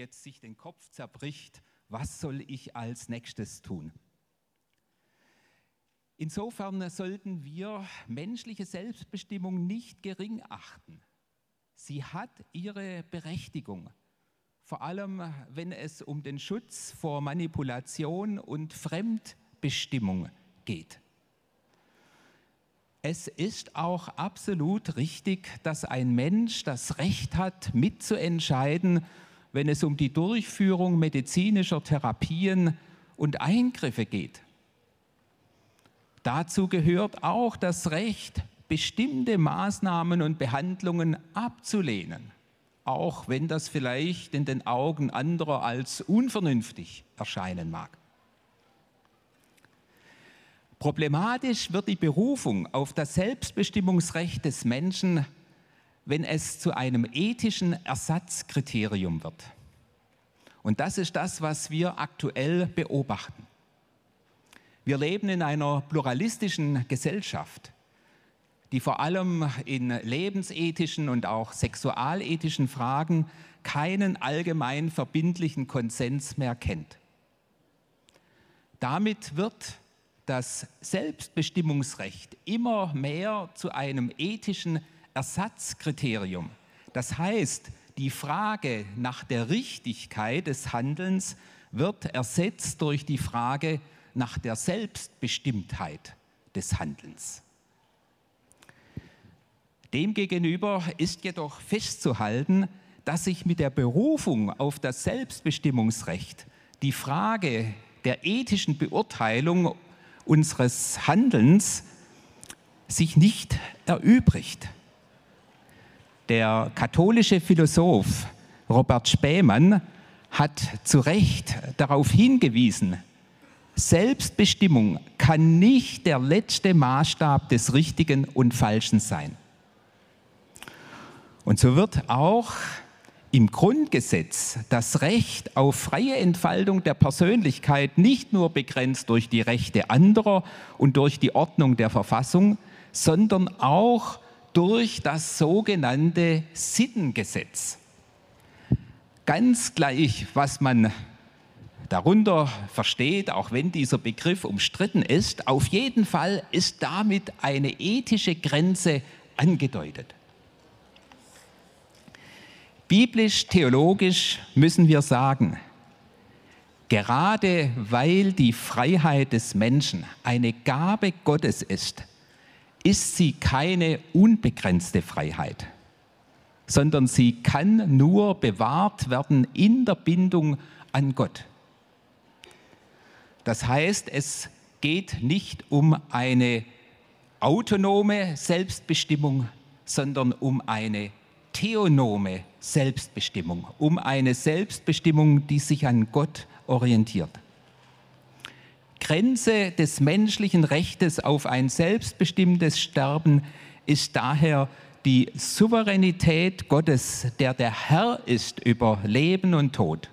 Jetzt sich den Kopf zerbricht, was soll ich als nächstes tun? Insofern sollten wir menschliche Selbstbestimmung nicht gering achten. Sie hat ihre Berechtigung, vor allem wenn es um den Schutz vor Manipulation und Fremdbestimmung geht. Es ist auch absolut richtig, dass ein Mensch das Recht hat, mitzuentscheiden, wenn es um die Durchführung medizinischer Therapien und Eingriffe geht. Dazu gehört auch das Recht, bestimmte Maßnahmen und Behandlungen abzulehnen, auch wenn das vielleicht in den Augen anderer als unvernünftig erscheinen mag. Problematisch wird die Berufung auf das Selbstbestimmungsrecht des Menschen, wenn es zu einem ethischen Ersatzkriterium wird. Und das ist das, was wir aktuell beobachten. Wir leben in einer pluralistischen Gesellschaft, die vor allem in lebensethischen und auch sexualethischen Fragen keinen allgemein verbindlichen Konsens mehr kennt. Damit wird das Selbstbestimmungsrecht immer mehr zu einem ethischen Ersatzkriterium. Das heißt, die Frage nach der Richtigkeit des Handelns wird ersetzt durch die Frage nach der Selbstbestimmtheit des Handelns. Demgegenüber ist jedoch festzuhalten, dass sich mit der Berufung auf das Selbstbestimmungsrecht die Frage der ethischen Beurteilung unseres Handelns sich nicht erübrigt. Der katholische Philosoph Robert Spähmann hat zu Recht darauf hingewiesen, Selbstbestimmung kann nicht der letzte Maßstab des Richtigen und Falschen sein. Und so wird auch im Grundgesetz das Recht auf freie Entfaltung der Persönlichkeit nicht nur begrenzt durch die Rechte anderer und durch die Ordnung der Verfassung, sondern auch durch das sogenannte Sittengesetz. Ganz gleich, was man darunter versteht, auch wenn dieser Begriff umstritten ist, auf jeden Fall ist damit eine ethische Grenze angedeutet. Biblisch-theologisch müssen wir sagen, gerade weil die Freiheit des Menschen eine Gabe Gottes ist, ist sie keine unbegrenzte Freiheit, sondern sie kann nur bewahrt werden in der Bindung an Gott. Das heißt, es geht nicht um eine autonome Selbstbestimmung, sondern um eine theonome Selbstbestimmung, um eine Selbstbestimmung, die sich an Gott orientiert. Grenze des menschlichen Rechtes auf ein selbstbestimmtes Sterben ist daher die Souveränität Gottes, der der Herr ist über Leben und Tod.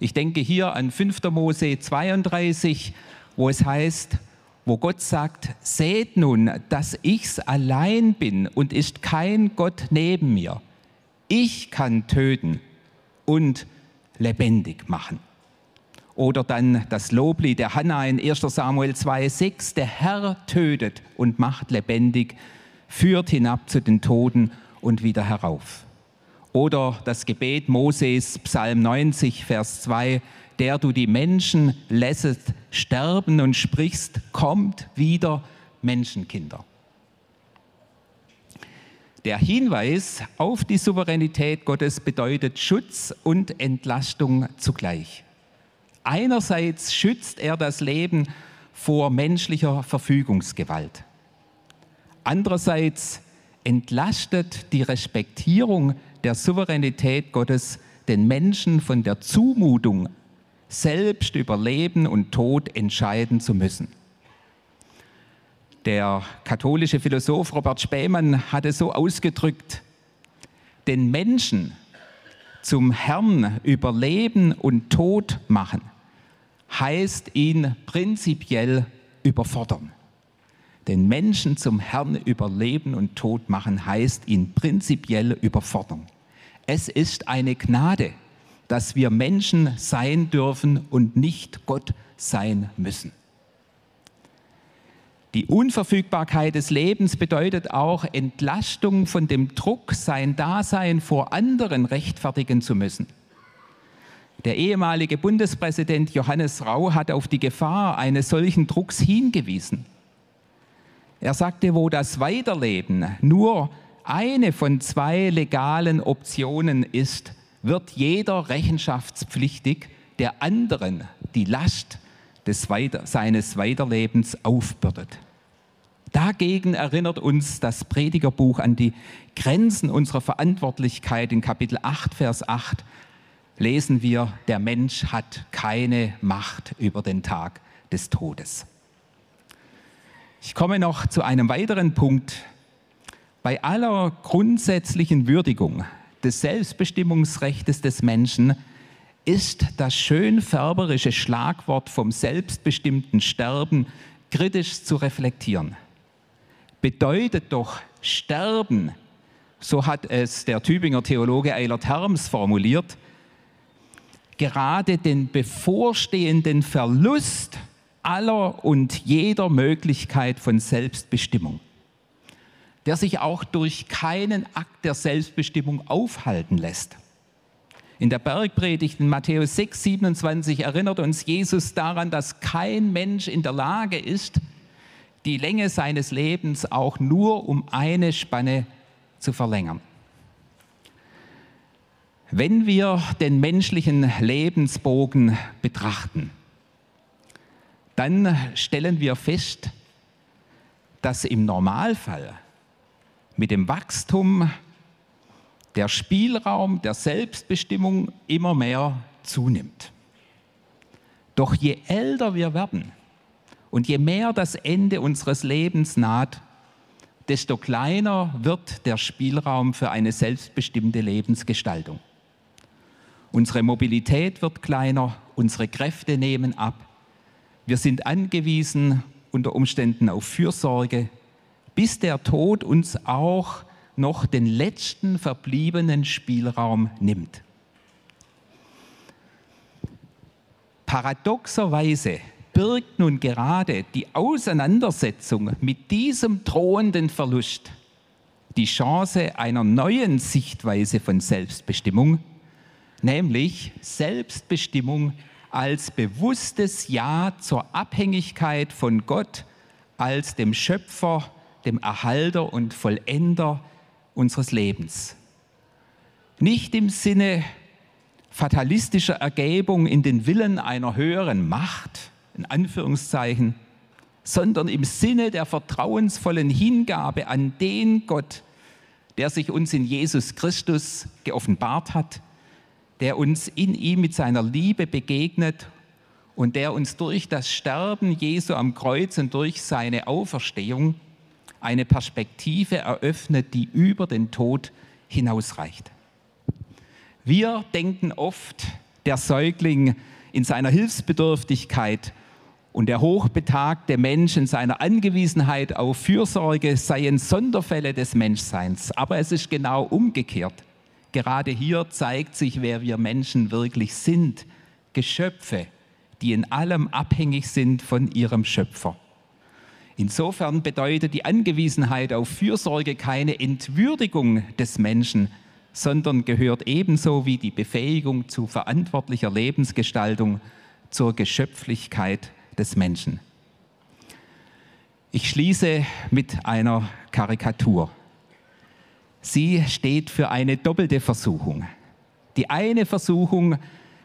Ich denke hier an 5. Mose 32, wo es heißt, wo Gott sagt, seht nun, dass ich's allein bin und ist kein Gott neben mir. Ich kann töten und lebendig machen. Oder dann das Loblied der Hannah in 1 Samuel 2,6, der Herr tötet und macht lebendig, führt hinab zu den Toten und wieder herauf. Oder das Gebet Moses, Psalm 90, Vers 2, der du die Menschen lässest sterben und sprichst, kommt wieder Menschenkinder. Der Hinweis auf die Souveränität Gottes bedeutet Schutz und Entlastung zugleich. Einerseits schützt er das Leben vor menschlicher Verfügungsgewalt. Andererseits entlastet die Respektierung der Souveränität Gottes den Menschen von der Zumutung, selbst über Leben und Tod entscheiden zu müssen. Der katholische Philosoph Robert Spähmann hatte so ausgedrückt, den Menschen zum Herrn über Leben und Tod machen, heißt ihn prinzipiell überfordern. Den Menschen zum Herrn über Leben und Tod machen, heißt ihn prinzipiell überfordern. Es ist eine Gnade, dass wir Menschen sein dürfen und nicht Gott sein müssen. Die Unverfügbarkeit des Lebens bedeutet auch Entlastung von dem Druck, sein Dasein vor anderen rechtfertigen zu müssen. Der ehemalige Bundespräsident Johannes Rau hat auf die Gefahr eines solchen Drucks hingewiesen. Er sagte, wo das Weiterleben nur eine von zwei legalen Optionen ist, wird jeder rechenschaftspflichtig der anderen die Last des Weiter seines Weiterlebens aufbürdet. Dagegen erinnert uns das Predigerbuch an die Grenzen unserer Verantwortlichkeit. In Kapitel 8, Vers 8 lesen wir, der Mensch hat keine Macht über den Tag des Todes. Ich komme noch zu einem weiteren Punkt. Bei aller grundsätzlichen Würdigung des Selbstbestimmungsrechts des Menschen ist das schön färberische Schlagwort vom selbstbestimmten Sterben kritisch zu reflektieren. Bedeutet doch Sterben, so hat es der Tübinger Theologe Eilert Herms formuliert, gerade den bevorstehenden Verlust aller und jeder Möglichkeit von Selbstbestimmung, der sich auch durch keinen Akt der Selbstbestimmung aufhalten lässt. In der Bergpredigt in Matthäus 6, 27 erinnert uns Jesus daran, dass kein Mensch in der Lage ist, die Länge seines Lebens auch nur um eine Spanne zu verlängern. Wenn wir den menschlichen Lebensbogen betrachten, dann stellen wir fest, dass im Normalfall mit dem Wachstum der Spielraum der Selbstbestimmung immer mehr zunimmt. Doch je älter wir werden und je mehr das Ende unseres Lebens naht, desto kleiner wird der Spielraum für eine selbstbestimmte Lebensgestaltung. Unsere Mobilität wird kleiner, unsere Kräfte nehmen ab. Wir sind angewiesen unter Umständen auf Fürsorge, bis der Tod uns auch noch den letzten verbliebenen Spielraum nimmt. Paradoxerweise birgt nun gerade die Auseinandersetzung mit diesem drohenden Verlust die Chance einer neuen Sichtweise von Selbstbestimmung, nämlich Selbstbestimmung als bewusstes Ja zur Abhängigkeit von Gott als dem Schöpfer, dem Erhalter und Vollender unseres Lebens. Nicht im Sinne fatalistischer Ergebung in den Willen einer höheren Macht, in Anführungszeichen, sondern im Sinne der vertrauensvollen Hingabe an den Gott, der sich uns in Jesus Christus geoffenbart hat, der uns in ihm mit seiner Liebe begegnet und der uns durch das Sterben Jesu am Kreuz und durch seine Auferstehung eine Perspektive eröffnet, die über den Tod hinausreicht. Wir denken oft, der Säugling in seiner Hilfsbedürftigkeit und der hochbetagte Mensch in seiner Angewiesenheit auf Fürsorge seien Sonderfälle des Menschseins. Aber es ist genau umgekehrt. Gerade hier zeigt sich, wer wir Menschen wirklich sind. Geschöpfe, die in allem abhängig sind von ihrem Schöpfer. Insofern bedeutet die Angewiesenheit auf Fürsorge keine Entwürdigung des Menschen, sondern gehört ebenso wie die Befähigung zu verantwortlicher Lebensgestaltung zur Geschöpflichkeit des Menschen. Ich schließe mit einer Karikatur. Sie steht für eine doppelte Versuchung. Die eine Versuchung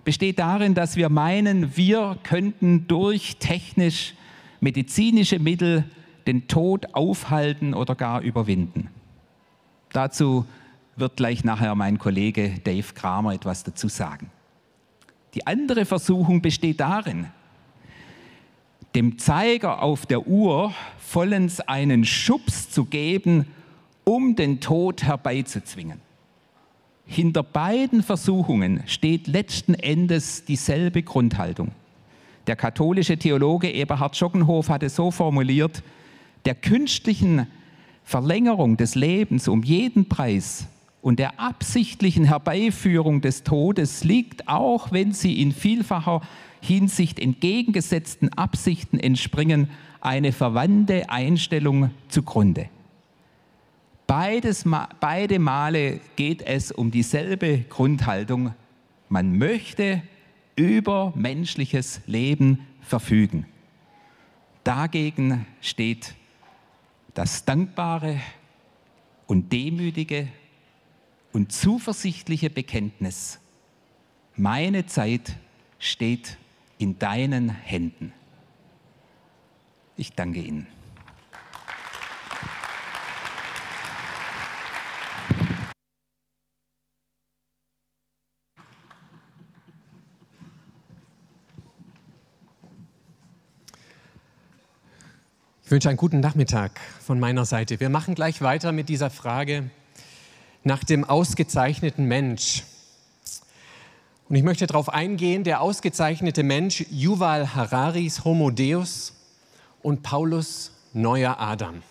besteht darin, dass wir meinen, wir könnten durch technisch medizinische Mittel den Tod aufhalten oder gar überwinden. Dazu wird gleich nachher mein Kollege Dave Kramer etwas dazu sagen. Die andere Versuchung besteht darin, dem Zeiger auf der Uhr vollends einen Schubs zu geben, um den Tod herbeizuzwingen. Hinter beiden Versuchungen steht letzten Endes dieselbe Grundhaltung. Der katholische Theologe Eberhard Schockenhof hatte so formuliert, der künstlichen Verlängerung des Lebens um jeden Preis und der absichtlichen Herbeiführung des Todes liegt, auch wenn sie in vielfacher Hinsicht entgegengesetzten Absichten entspringen, eine verwandte Einstellung zugrunde. Beides, beide Male geht es um dieselbe Grundhaltung. Man möchte über menschliches Leben verfügen. Dagegen steht das dankbare und demütige und zuversichtliche Bekenntnis. Meine Zeit steht in deinen Händen. Ich danke Ihnen. Ich wünsche einen guten Nachmittag von meiner Seite. Wir machen gleich weiter mit dieser Frage nach dem ausgezeichneten Mensch. Und ich möchte darauf eingehen, der ausgezeichnete Mensch Yuval Hararis Homo Deus und Paulus neuer Adam.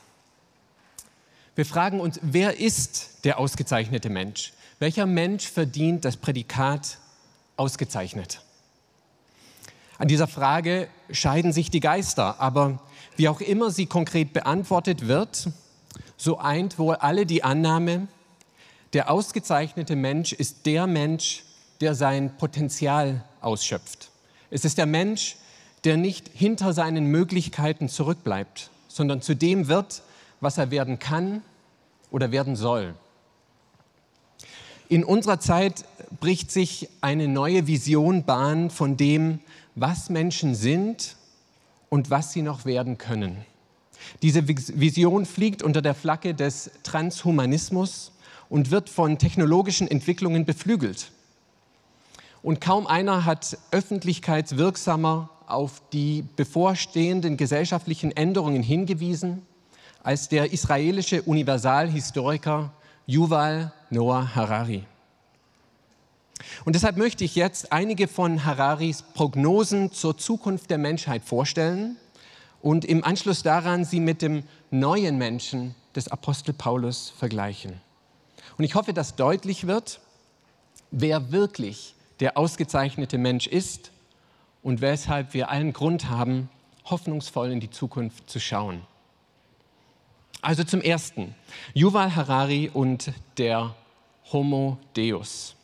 Wir fragen uns, wer ist der ausgezeichnete Mensch? Welcher Mensch verdient das Prädikat ausgezeichnet? An dieser Frage scheiden sich die Geister, aber wie auch immer sie konkret beantwortet wird, so eint wohl alle die Annahme, der ausgezeichnete Mensch ist der Mensch, der sein Potenzial ausschöpft. Es ist der Mensch, der nicht hinter seinen Möglichkeiten zurückbleibt, sondern zu dem wird, was er werden kann oder werden soll. In unserer Zeit bricht sich eine neue Vision Bahn von dem, was Menschen sind und was sie noch werden können. Diese Vision fliegt unter der Flagge des Transhumanismus und wird von technologischen Entwicklungen beflügelt. Und kaum einer hat öffentlichkeitswirksamer auf die bevorstehenden gesellschaftlichen Änderungen hingewiesen als der israelische Universalhistoriker Yuval Noah Harari. Und deshalb möchte ich jetzt einige von Hararis Prognosen zur Zukunft der Menschheit vorstellen und im Anschluss daran sie mit dem neuen Menschen des Apostel Paulus vergleichen. Und ich hoffe, dass deutlich wird, wer wirklich der ausgezeichnete Mensch ist und weshalb wir allen Grund haben, hoffnungsvoll in die Zukunft zu schauen. Also zum Ersten, Yuval Harari und der Homo Deus.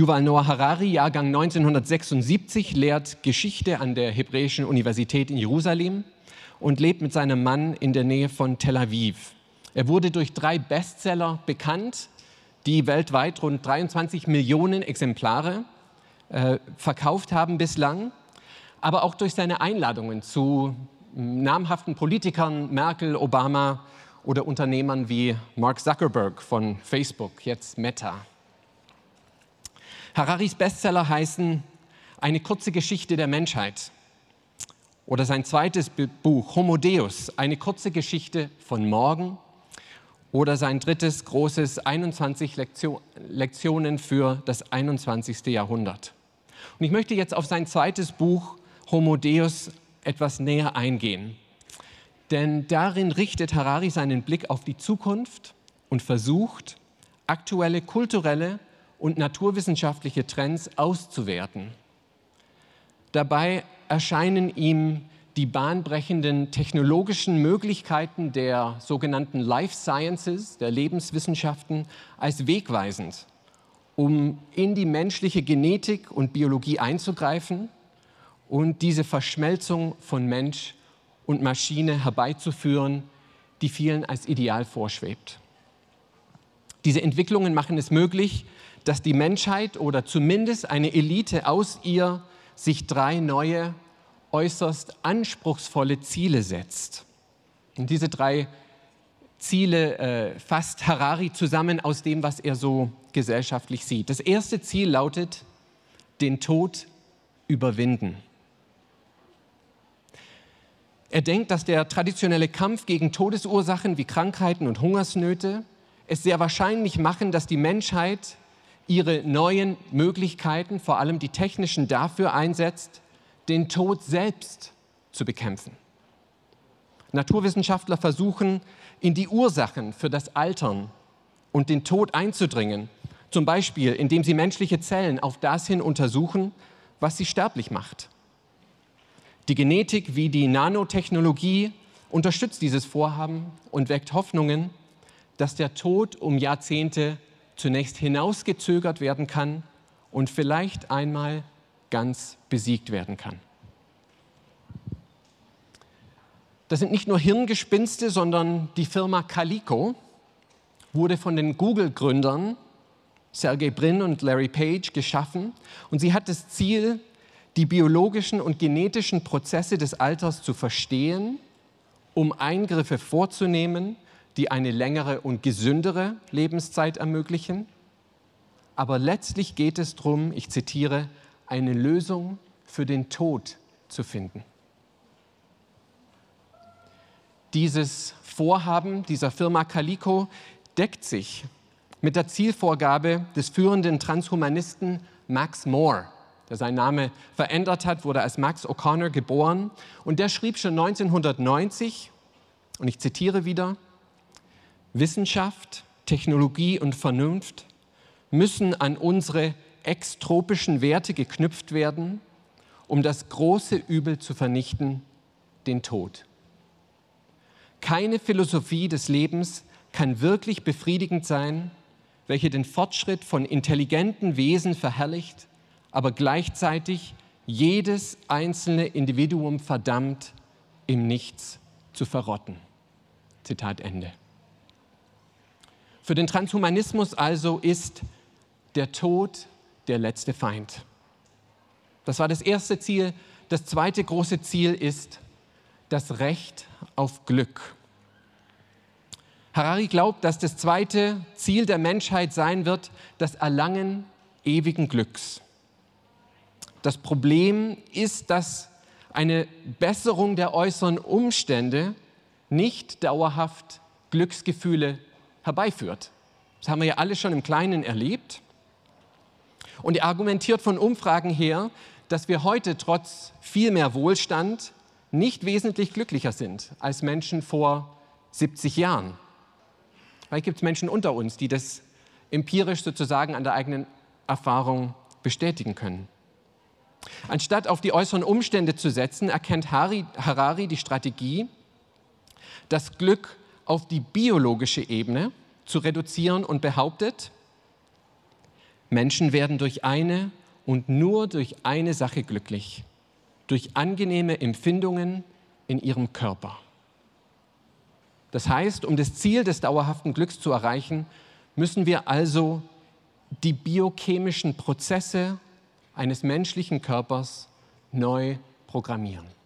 Yuval Noah Harari, Jahrgang 1976, lehrt Geschichte an der Hebräischen Universität in Jerusalem und lebt mit seinem Mann in der Nähe von Tel Aviv. Er wurde durch drei Bestseller bekannt, die weltweit rund 23 Millionen Exemplare äh, verkauft haben bislang, aber auch durch seine Einladungen zu namhaften Politikern, Merkel, Obama oder Unternehmern wie Mark Zuckerberg von Facebook, jetzt Meta. Hararis Bestseller heißen Eine kurze Geschichte der Menschheit oder sein zweites Buch Homo Deus, eine kurze Geschichte von morgen oder sein drittes großes 21 Lektionen für das 21. Jahrhundert. Und ich möchte jetzt auf sein zweites Buch Homo Deus etwas näher eingehen. Denn darin richtet Harari seinen Blick auf die Zukunft und versucht, aktuelle kulturelle und naturwissenschaftliche Trends auszuwerten. Dabei erscheinen ihm die bahnbrechenden technologischen Möglichkeiten der sogenannten Life Sciences, der Lebenswissenschaften, als wegweisend, um in die menschliche Genetik und Biologie einzugreifen und diese Verschmelzung von Mensch und Maschine herbeizuführen, die vielen als Ideal vorschwebt. Diese Entwicklungen machen es möglich, dass die Menschheit oder zumindest eine Elite aus ihr sich drei neue, äußerst anspruchsvolle Ziele setzt. Und diese drei Ziele äh, fasst Harari zusammen aus dem, was er so gesellschaftlich sieht. Das erste Ziel lautet, den Tod überwinden. Er denkt, dass der traditionelle Kampf gegen Todesursachen wie Krankheiten und Hungersnöte es sehr wahrscheinlich machen, dass die Menschheit ihre neuen Möglichkeiten, vor allem die technischen, dafür einsetzt, den Tod selbst zu bekämpfen. Naturwissenschaftler versuchen, in die Ursachen für das Altern und den Tod einzudringen, zum Beispiel indem sie menschliche Zellen auf das hin untersuchen, was sie sterblich macht. Die Genetik wie die Nanotechnologie unterstützt dieses Vorhaben und weckt Hoffnungen, dass der Tod um Jahrzehnte zunächst hinausgezögert werden kann und vielleicht einmal ganz besiegt werden kann. Das sind nicht nur Hirngespinste, sondern die Firma Calico wurde von den Google-Gründern Sergey Brin und Larry Page geschaffen und sie hat das Ziel, die biologischen und genetischen Prozesse des Alters zu verstehen, um Eingriffe vorzunehmen, die eine längere und gesündere Lebenszeit ermöglichen. Aber letztlich geht es darum, ich zitiere, eine Lösung für den Tod zu finden. Dieses Vorhaben dieser Firma Calico deckt sich mit der Zielvorgabe des führenden Transhumanisten Max Moore, der seinen Namen verändert hat, wurde als Max O'Connor geboren und der schrieb schon 1990, und ich zitiere wieder, Wissenschaft, Technologie und Vernunft müssen an unsere extropischen Werte geknüpft werden, um das große Übel zu vernichten, den Tod. Keine Philosophie des Lebens kann wirklich befriedigend sein, welche den Fortschritt von intelligenten Wesen verherrlicht, aber gleichzeitig jedes einzelne Individuum verdammt, im Nichts zu verrotten. Zitat Ende. Für den Transhumanismus also ist der Tod der letzte Feind. Das war das erste Ziel. Das zweite große Ziel ist das Recht auf Glück. Harari glaubt, dass das zweite Ziel der Menschheit sein wird, das Erlangen ewigen Glücks. Das Problem ist, dass eine Besserung der äußeren Umstände nicht dauerhaft Glücksgefühle herbeiführt. Das haben wir ja alle schon im Kleinen erlebt. Und er argumentiert von Umfragen her, dass wir heute trotz viel mehr Wohlstand nicht wesentlich glücklicher sind als Menschen vor 70 Jahren. Vielleicht gibt es Menschen unter uns, die das empirisch sozusagen an der eigenen Erfahrung bestätigen können. Anstatt auf die äußeren Umstände zu setzen, erkennt Harari die Strategie, das Glück auf die biologische Ebene zu reduzieren und behauptet, Menschen werden durch eine und nur durch eine Sache glücklich, durch angenehme Empfindungen in ihrem Körper. Das heißt, um das Ziel des dauerhaften Glücks zu erreichen, müssen wir also die biochemischen Prozesse eines menschlichen Körpers neu programmieren.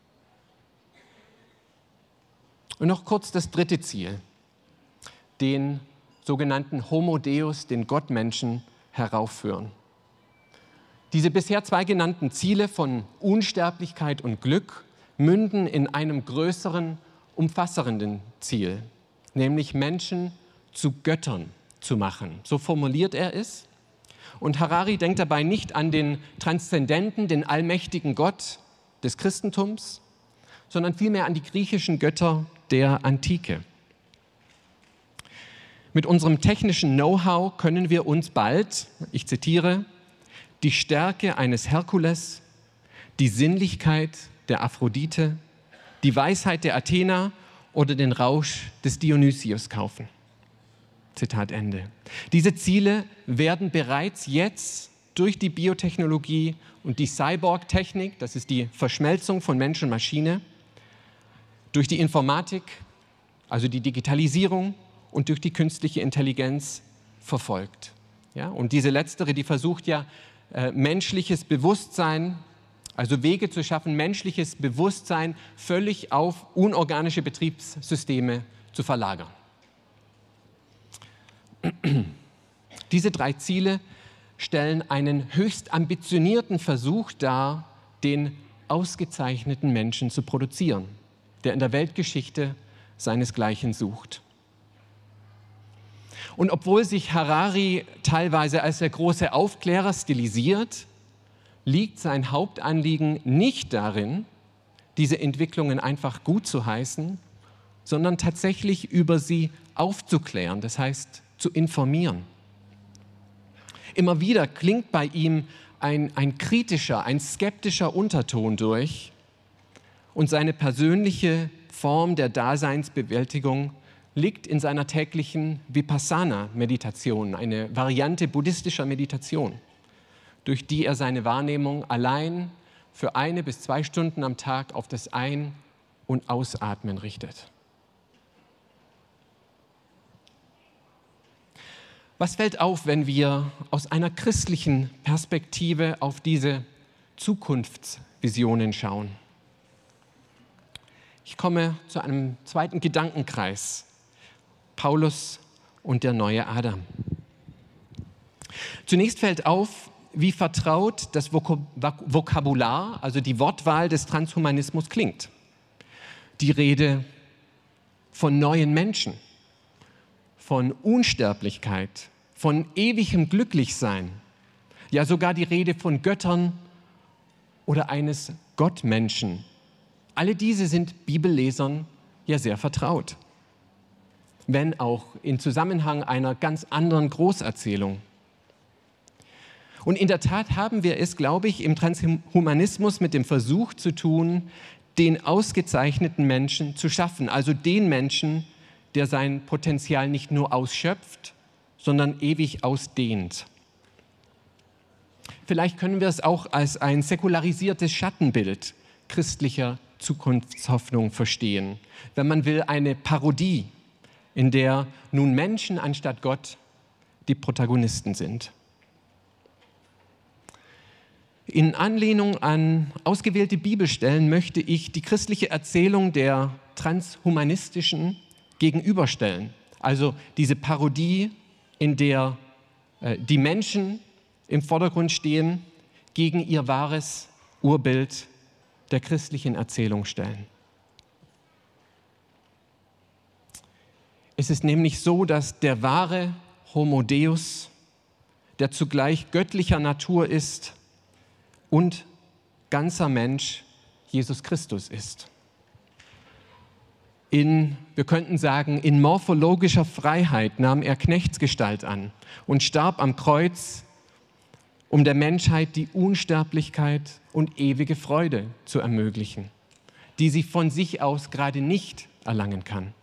Und noch kurz das dritte Ziel, den sogenannten Homo Deus, den Gottmenschen, heraufführen. Diese bisher zwei genannten Ziele von Unsterblichkeit und Glück münden in einem größeren umfassenden Ziel, nämlich Menschen zu Göttern zu machen. So formuliert er es. Und Harari denkt dabei nicht an den transzendenten, den allmächtigen Gott des Christentums, sondern vielmehr an die griechischen Götter der Antike. Mit unserem technischen Know-how können wir uns bald, ich zitiere, die Stärke eines Herkules, die Sinnlichkeit der Aphrodite, die Weisheit der Athener oder den Rausch des Dionysius kaufen. Zitat Ende. Diese Ziele werden bereits jetzt durch die Biotechnologie und die Cyborg-Technik, das ist die Verschmelzung von Mensch und Maschine, durch die Informatik, also die Digitalisierung und durch die künstliche Intelligenz verfolgt. Ja, und diese letztere, die versucht ja äh, menschliches Bewusstsein also Wege zu schaffen, menschliches Bewusstsein völlig auf unorganische Betriebssysteme zu verlagern. Diese drei Ziele stellen einen höchst ambitionierten Versuch dar, den ausgezeichneten Menschen zu produzieren, der in der Weltgeschichte seinesgleichen sucht. Und obwohl sich Harari teilweise als der große Aufklärer stilisiert, liegt sein Hauptanliegen nicht darin, diese Entwicklungen einfach gut zu heißen, sondern tatsächlich über sie aufzuklären, das heißt zu informieren. Immer wieder klingt bei ihm ein, ein kritischer, ein skeptischer Unterton durch und seine persönliche Form der Daseinsbewältigung liegt in seiner täglichen Vipassana-Meditation, eine Variante buddhistischer Meditation, durch die er seine Wahrnehmung allein für eine bis zwei Stunden am Tag auf das Ein- und Ausatmen richtet. Was fällt auf, wenn wir aus einer christlichen Perspektive auf diese Zukunftsvisionen schauen? Ich komme zu einem zweiten Gedankenkreis. Paulus und der neue Adam. Zunächst fällt auf, wie vertraut das Vokabular, also die Wortwahl des Transhumanismus klingt. Die Rede von neuen Menschen, von Unsterblichkeit, von ewigem Glücklichsein, ja sogar die Rede von Göttern oder eines Gottmenschen. Alle diese sind Bibellesern ja sehr vertraut, wenn auch in Zusammenhang einer ganz anderen Großerzählung. Und in der Tat haben wir es, glaube ich, im Transhumanismus mit dem Versuch zu tun, den ausgezeichneten Menschen zu schaffen, also den Menschen, der sein Potenzial nicht nur ausschöpft, sondern ewig ausdehnt. Vielleicht können wir es auch als ein säkularisiertes Schattenbild christlicher Zukunftshoffnung verstehen. Wenn man will, eine Parodie, in der nun Menschen anstatt Gott die Protagonisten sind. In Anlehnung an ausgewählte Bibelstellen möchte ich die christliche Erzählung der transhumanistischen gegenüberstellen. Also diese Parodie, in der äh, die Menschen im Vordergrund stehen, gegen ihr wahres Urbild der christlichen Erzählung stellen. Es ist nämlich so, dass der wahre Homo Deus, der zugleich göttlicher Natur ist, und ganzer Mensch Jesus Christus ist. In, wir könnten sagen, in morphologischer Freiheit nahm er Knechtsgestalt an und starb am Kreuz, um der Menschheit die Unsterblichkeit und ewige Freude zu ermöglichen, die sie von sich aus gerade nicht erlangen kann.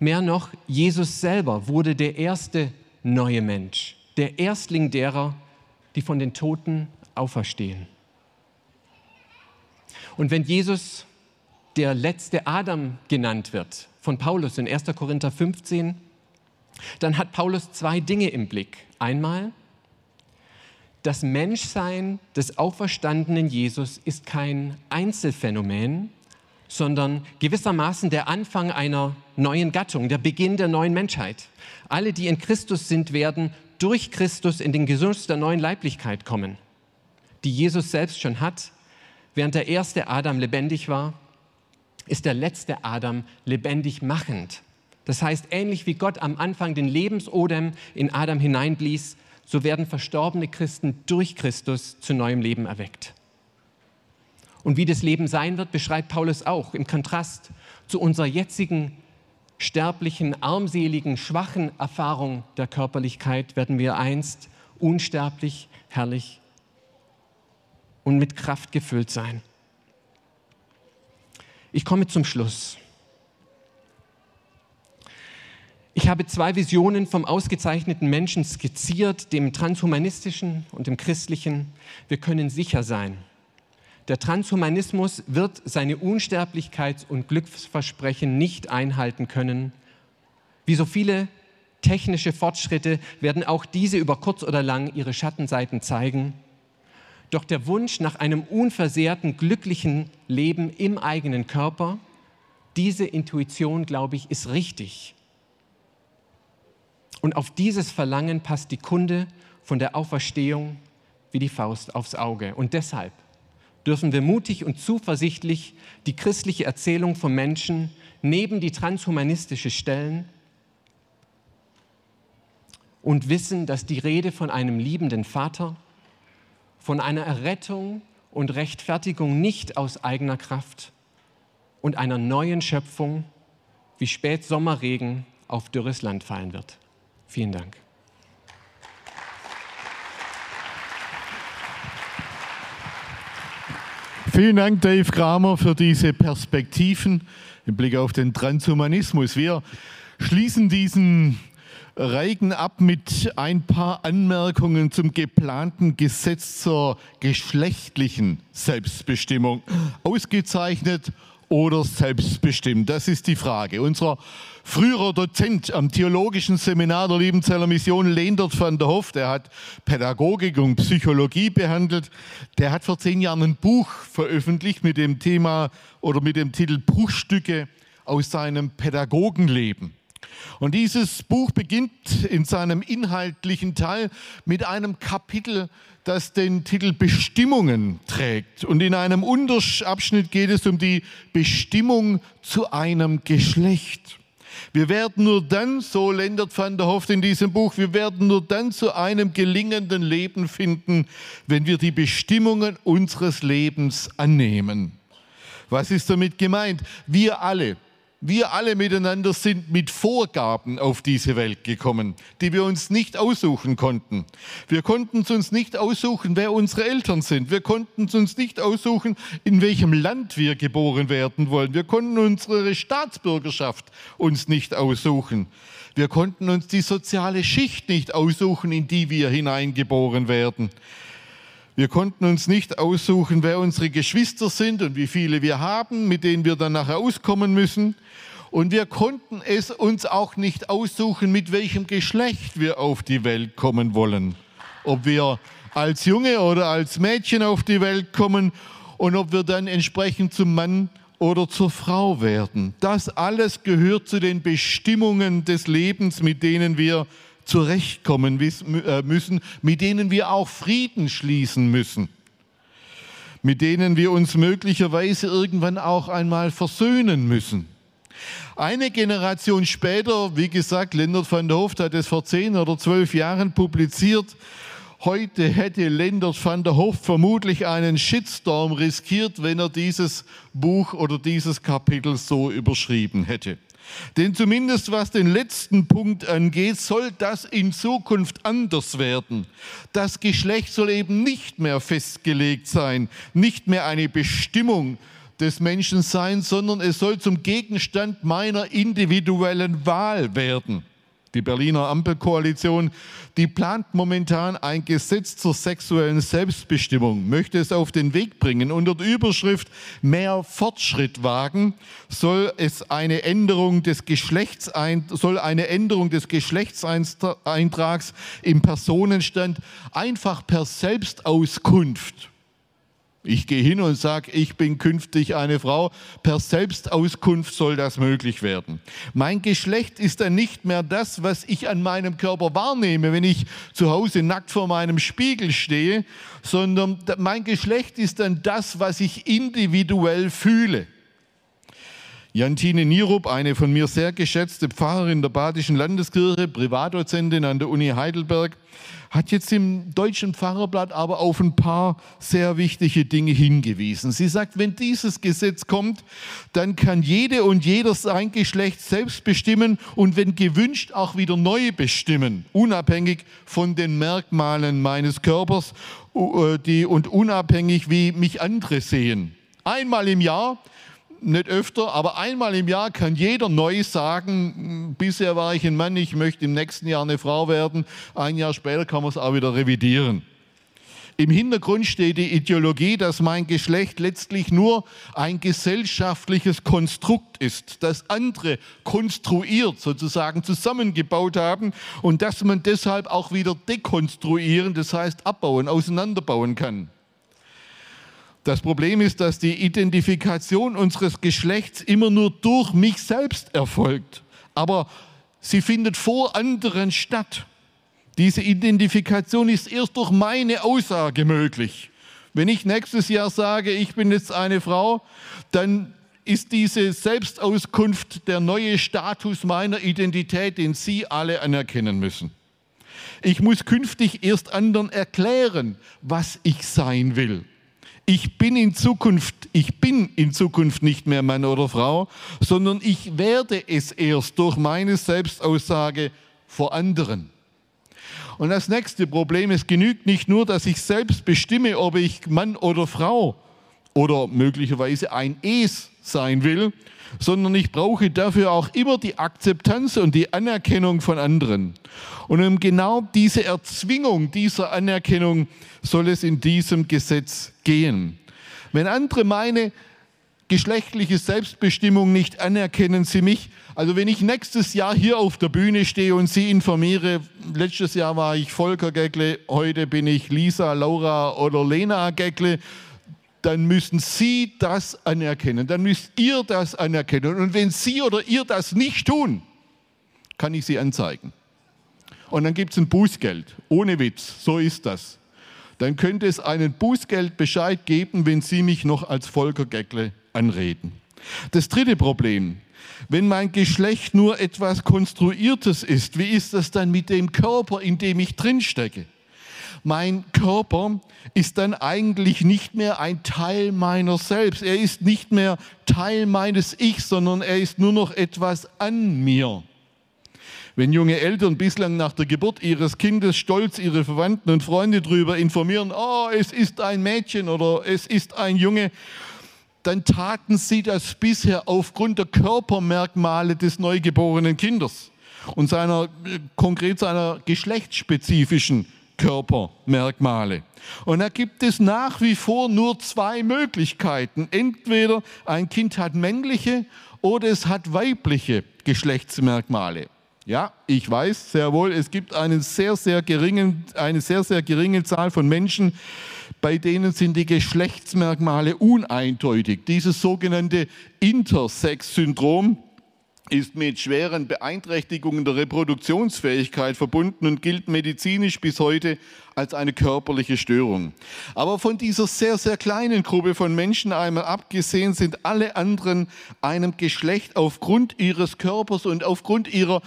Mehr noch, Jesus selber wurde der erste neue Mensch, der Erstling derer, die von den Toten auferstehen. Und wenn Jesus der letzte Adam genannt wird von Paulus in 1. Korinther 15, dann hat Paulus zwei Dinge im Blick. Einmal, das Menschsein des auferstandenen Jesus ist kein Einzelfenomen, sondern gewissermaßen der Anfang einer neuen Gattung, der Beginn der neuen Menschheit. Alle, die in Christus sind, werden durch Christus in den Genuss der neuen Leiblichkeit kommen die Jesus selbst schon hat. Während der erste Adam lebendig war, ist der letzte Adam lebendig machend. Das heißt, ähnlich wie Gott am Anfang den Lebensodem in Adam hineinblies, so werden verstorbene Christen durch Christus zu neuem Leben erweckt. Und wie das Leben sein wird, beschreibt Paulus auch im Kontrast zu unserer jetzigen sterblichen, armseligen, schwachen Erfahrung der Körperlichkeit werden wir einst unsterblich, herrlich und mit Kraft gefüllt sein. Ich komme zum Schluss. Ich habe zwei Visionen vom ausgezeichneten Menschen skizziert, dem transhumanistischen und dem christlichen. Wir können sicher sein, der Transhumanismus wird seine Unsterblichkeits- und Glücksversprechen nicht einhalten können. Wie so viele technische Fortschritte werden auch diese über kurz oder lang ihre Schattenseiten zeigen. Doch der Wunsch nach einem unversehrten, glücklichen Leben im eigenen Körper, diese Intuition, glaube ich, ist richtig. Und auf dieses Verlangen passt die Kunde von der Auferstehung wie die Faust aufs Auge. Und deshalb dürfen wir mutig und zuversichtlich die christliche Erzählung vom Menschen neben die transhumanistische stellen und wissen, dass die Rede von einem liebenden Vater, von einer Errettung und Rechtfertigung nicht aus eigener Kraft und einer neuen Schöpfung wie Spätsommerregen auf dürres Land fallen wird. Vielen Dank. Vielen Dank, Dave Kramer, für diese Perspektiven im Blick auf den Transhumanismus. Wir schließen diesen Reigen ab mit ein paar Anmerkungen zum geplanten Gesetz zur geschlechtlichen Selbstbestimmung. Ausgezeichnet oder selbstbestimmt? Das ist die Frage. Unser früherer Dozent am Theologischen Seminar der Liebenzeller Mission, Leendert van der Hoff, der hat Pädagogik und Psychologie behandelt. Der hat vor zehn Jahren ein Buch veröffentlicht mit dem Thema oder mit dem Titel Bruchstücke aus seinem Pädagogenleben. Und dieses Buch beginnt in seinem inhaltlichen Teil mit einem Kapitel, das den Titel Bestimmungen trägt. Und in einem Unterabschnitt geht es um die Bestimmung zu einem Geschlecht. Wir werden nur dann, so Lendert van der Hoft in diesem Buch, wir werden nur dann zu einem gelingenden Leben finden, wenn wir die Bestimmungen unseres Lebens annehmen. Was ist damit gemeint? Wir alle, wir alle miteinander sind mit Vorgaben auf diese Welt gekommen, die wir uns nicht aussuchen konnten. Wir konnten uns nicht aussuchen, wer unsere Eltern sind. Wir konnten uns nicht aussuchen, in welchem Land wir geboren werden wollen. Wir konnten unsere Staatsbürgerschaft uns nicht aussuchen. Wir konnten uns die soziale Schicht nicht aussuchen, in die wir hineingeboren werden. Wir konnten uns nicht aussuchen, wer unsere Geschwister sind und wie viele wir haben, mit denen wir dann nachher auskommen müssen. Und wir konnten es uns auch nicht aussuchen, mit welchem Geschlecht wir auf die Welt kommen wollen. Ob wir als Junge oder als Mädchen auf die Welt kommen und ob wir dann entsprechend zum Mann oder zur Frau werden. Das alles gehört zu den Bestimmungen des Lebens, mit denen wir zurechtkommen äh, müssen, mit denen wir auch Frieden schließen müssen, mit denen wir uns möglicherweise irgendwann auch einmal versöhnen müssen. Eine Generation später, wie gesagt, Lennart van der Hoft hat es vor zehn oder zwölf Jahren publiziert, Heute hätte Lendert van der Hof vermutlich einen Shitstorm riskiert, wenn er dieses Buch oder dieses Kapitel so überschrieben hätte. Denn zumindest was den letzten Punkt angeht, soll das in Zukunft anders werden. Das Geschlecht soll eben nicht mehr festgelegt sein, nicht mehr eine Bestimmung des Menschen sein, sondern es soll zum Gegenstand meiner individuellen Wahl werden. Die Berliner Ampelkoalition, die plant momentan ein Gesetz zur sexuellen Selbstbestimmung, möchte es auf den Weg bringen. Unter der Überschrift Mehr Fortschritt wagen soll es eine Änderung des Geschlechtsein soll eine Änderung des Geschlechtseintrags im Personenstand einfach per Selbstauskunft ich gehe hin und sage, ich bin künftig eine Frau. Per Selbstauskunft soll das möglich werden. Mein Geschlecht ist dann nicht mehr das, was ich an meinem Körper wahrnehme, wenn ich zu Hause nackt vor meinem Spiegel stehe, sondern mein Geschlecht ist dann das, was ich individuell fühle. Jantine Nierup, eine von mir sehr geschätzte Pfarrerin der Badischen Landeskirche, Privatdozentin an der Uni Heidelberg, hat jetzt im deutschen Pfarrerblatt aber auf ein paar sehr wichtige Dinge hingewiesen. Sie sagt, wenn dieses Gesetz kommt, dann kann jede und jeder sein Geschlecht selbst bestimmen und wenn gewünscht auch wieder neu bestimmen, unabhängig von den Merkmalen meines Körpers äh, und unabhängig, wie mich andere sehen. Einmal im Jahr nicht öfter, aber einmal im Jahr kann jeder neu sagen, bisher war ich ein Mann, ich möchte im nächsten Jahr eine Frau werden. Ein Jahr später kann man es auch wieder revidieren. Im Hintergrund steht die Ideologie, dass mein Geschlecht letztlich nur ein gesellschaftliches Konstrukt ist, das andere konstruiert, sozusagen zusammengebaut haben und dass man deshalb auch wieder dekonstruieren, das heißt abbauen, auseinanderbauen kann. Das Problem ist, dass die Identifikation unseres Geschlechts immer nur durch mich selbst erfolgt. Aber sie findet vor anderen statt. Diese Identifikation ist erst durch meine Aussage möglich. Wenn ich nächstes Jahr sage, ich bin jetzt eine Frau, dann ist diese Selbstauskunft der neue Status meiner Identität, den Sie alle anerkennen müssen. Ich muss künftig erst anderen erklären, was ich sein will. Ich bin in Zukunft, ich bin in Zukunft nicht mehr Mann oder Frau, sondern ich werde es erst durch meine Selbstaussage vor anderen. Und das nächste Problem, es genügt nicht nur, dass ich selbst bestimme, ob ich Mann oder Frau oder möglicherweise ein Es sein will, sondern ich brauche dafür auch immer die Akzeptanz und die Anerkennung von anderen. Und um genau diese Erzwingung dieser Anerkennung soll es in diesem Gesetz gehen. Wenn andere meine geschlechtliche Selbstbestimmung nicht anerkennen sie mich. Also wenn ich nächstes Jahr hier auf der Bühne stehe und Sie informiere, letztes Jahr war ich Volker Geckle, heute bin ich Lisa, Laura oder Lena Geckle, dann müssen Sie das anerkennen, dann müsst ihr das anerkennen. Und wenn Sie oder ihr das nicht tun, kann ich Sie anzeigen. Und dann gibt es ein Bußgeld, ohne Witz, so ist das. Dann könnte es einen Bußgeldbescheid geben, wenn Sie mich noch als Volker Geckle anreden. Das dritte Problem, wenn mein Geschlecht nur etwas Konstruiertes ist, wie ist das dann mit dem Körper, in dem ich drinstecke? Mein Körper ist dann eigentlich nicht mehr ein Teil meiner selbst. Er ist nicht mehr Teil meines Ichs, sondern er ist nur noch etwas an mir. Wenn junge Eltern bislang nach der Geburt ihres Kindes stolz ihre Verwandten und Freunde darüber informieren, oh, es ist ein Mädchen oder es ist ein Junge, dann taten sie das bisher aufgrund der Körpermerkmale des neugeborenen Kindes und seiner, konkret seiner geschlechtsspezifischen Körpermerkmale. Und da gibt es nach wie vor nur zwei Möglichkeiten. Entweder ein Kind hat männliche oder es hat weibliche Geschlechtsmerkmale. Ja, ich weiß sehr wohl, es gibt einen sehr, sehr geringen, eine sehr, sehr geringe Zahl von Menschen, bei denen sind die Geschlechtsmerkmale uneindeutig. Dieses sogenannte Intersex-Syndrom ist mit schweren Beeinträchtigungen der Reproduktionsfähigkeit verbunden und gilt medizinisch bis heute als eine körperliche Störung. Aber von dieser sehr, sehr kleinen Gruppe von Menschen einmal abgesehen sind alle anderen einem Geschlecht aufgrund ihres Körpers und aufgrund ihrer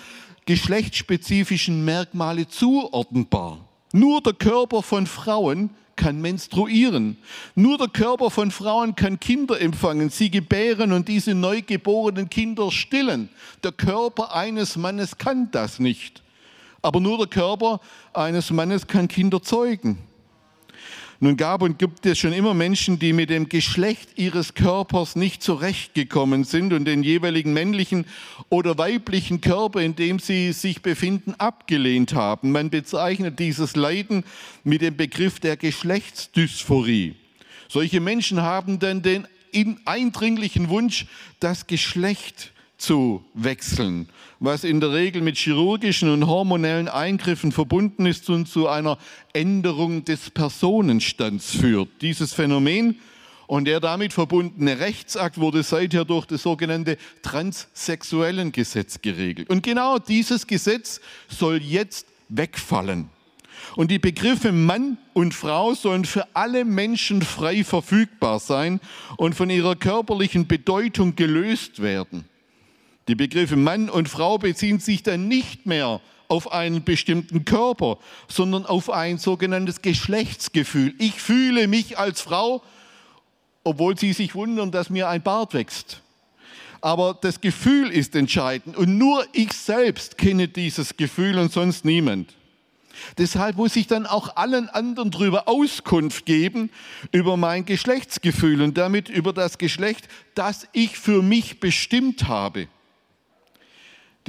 geschlechtsspezifischen Merkmale zuordnenbar. Nur der Körper von Frauen kann menstruieren. Nur der Körper von Frauen kann Kinder empfangen, sie gebären und diese neugeborenen Kinder stillen. Der Körper eines Mannes kann das nicht. Aber nur der Körper eines Mannes kann Kinder zeugen. Nun gab und gibt es schon immer Menschen, die mit dem Geschlecht ihres Körpers nicht zurechtgekommen sind und den jeweiligen männlichen oder weiblichen Körper, in dem sie sich befinden, abgelehnt haben. Man bezeichnet dieses Leiden mit dem Begriff der Geschlechtsdysphorie. Solche Menschen haben dann den eindringlichen Wunsch, das Geschlecht zu wechseln, was in der Regel mit chirurgischen und hormonellen Eingriffen verbunden ist und zu einer Änderung des Personenstands führt. Dieses Phänomen und der damit verbundene Rechtsakt wurde seither durch das sogenannte transsexuellen Gesetz geregelt. Und genau dieses Gesetz soll jetzt wegfallen. Und die Begriffe Mann und Frau sollen für alle Menschen frei verfügbar sein und von ihrer körperlichen Bedeutung gelöst werden. Die Begriffe Mann und Frau beziehen sich dann nicht mehr auf einen bestimmten Körper, sondern auf ein sogenanntes Geschlechtsgefühl. Ich fühle mich als Frau, obwohl Sie sich wundern, dass mir ein Bart wächst. Aber das Gefühl ist entscheidend und nur ich selbst kenne dieses Gefühl und sonst niemand. Deshalb muss ich dann auch allen anderen darüber Auskunft geben, über mein Geschlechtsgefühl und damit über das Geschlecht, das ich für mich bestimmt habe.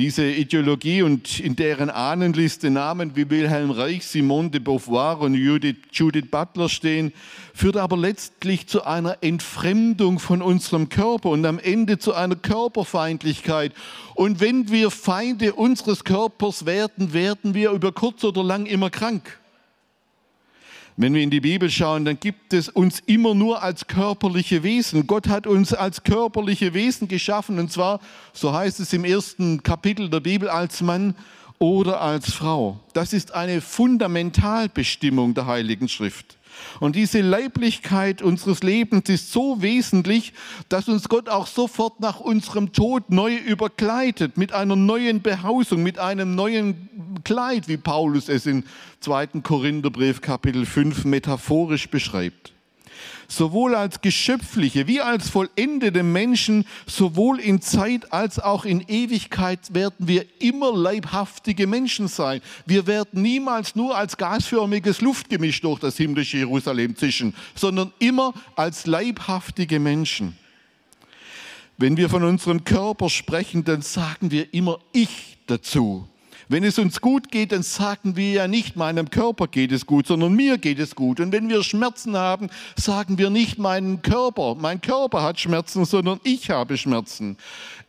Diese Ideologie und in deren Ahnenliste Namen wie Wilhelm Reich, Simone de Beauvoir und Judith, Judith Butler stehen, führt aber letztlich zu einer Entfremdung von unserem Körper und am Ende zu einer Körperfeindlichkeit. Und wenn wir Feinde unseres Körpers werden, werden wir über kurz oder lang immer krank. Wenn wir in die Bibel schauen, dann gibt es uns immer nur als körperliche Wesen. Gott hat uns als körperliche Wesen geschaffen und zwar, so heißt es im ersten Kapitel der Bibel, als Mann oder als Frau. Das ist eine Fundamentalbestimmung der Heiligen Schrift. Und diese Leiblichkeit unseres Lebens ist so wesentlich, dass uns Gott auch sofort nach unserem Tod neu überkleidet, mit einer neuen Behausung, mit einem neuen Kleid, wie Paulus es in 2. Korintherbrief Kapitel 5 metaphorisch beschreibt sowohl als geschöpfliche wie als vollendete Menschen, sowohl in Zeit als auch in Ewigkeit werden wir immer leibhaftige Menschen sein. Wir werden niemals nur als gasförmiges Luftgemisch durch das himmlische Jerusalem zischen, sondern immer als leibhaftige Menschen. Wenn wir von unserem Körper sprechen, dann sagen wir immer ich dazu. Wenn es uns gut geht, dann sagen wir ja nicht, meinem Körper geht es gut, sondern mir geht es gut. Und wenn wir Schmerzen haben, sagen wir nicht, meinen Körper, mein Körper hat Schmerzen, sondern ich habe Schmerzen.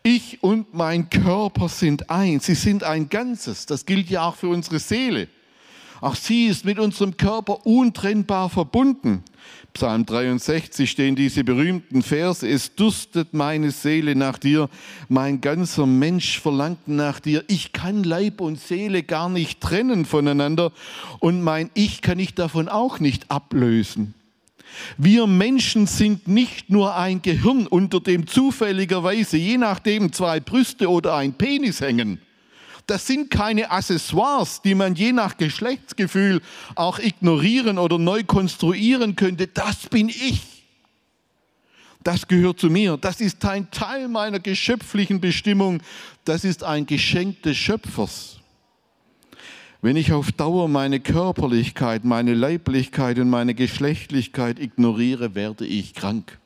Ich und mein Körper sind eins. Sie sind ein Ganzes. Das gilt ja auch für unsere Seele. Auch sie ist mit unserem Körper untrennbar verbunden. Psalm 63 stehen diese berühmten Verse. Es durstet meine Seele nach dir, mein ganzer Mensch verlangt nach dir. Ich kann Leib und Seele gar nicht trennen voneinander und mein Ich kann ich davon auch nicht ablösen. Wir Menschen sind nicht nur ein Gehirn, unter dem zufälligerweise je nachdem zwei Brüste oder ein Penis hängen. Das sind keine Accessoires, die man je nach Geschlechtsgefühl auch ignorieren oder neu konstruieren könnte. Das bin ich. Das gehört zu mir. Das ist ein Teil meiner geschöpflichen Bestimmung. Das ist ein Geschenk des Schöpfers. Wenn ich auf Dauer meine Körperlichkeit, meine Leiblichkeit und meine Geschlechtlichkeit ignoriere, werde ich krank.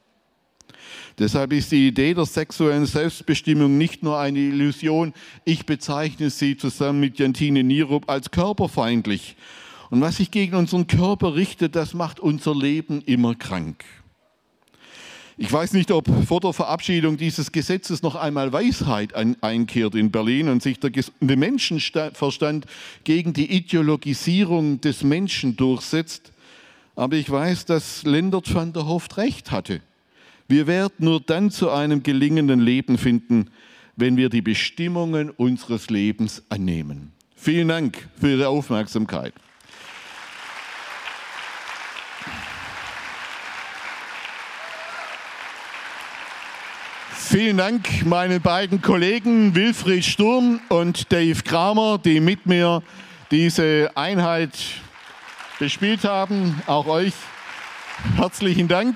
Deshalb ist die Idee der sexuellen Selbstbestimmung nicht nur eine Illusion. Ich bezeichne sie zusammen mit Jantine Nierup als körperfeindlich. Und was sich gegen unseren Körper richtet, das macht unser Leben immer krank. Ich weiß nicht, ob vor der Verabschiedung dieses Gesetzes noch einmal Weisheit einkehrt in Berlin und sich der Menschenverstand gegen die Ideologisierung des Menschen durchsetzt. Aber ich weiß, dass Lendert van der Hoft recht hatte. Wir werden nur dann zu einem gelingenden Leben finden, wenn wir die Bestimmungen unseres Lebens annehmen. Vielen Dank für Ihre Aufmerksamkeit. Vielen Dank meinen beiden Kollegen Wilfried Sturm und Dave Kramer, die mit mir diese Einheit bespielt haben. Auch euch herzlichen Dank.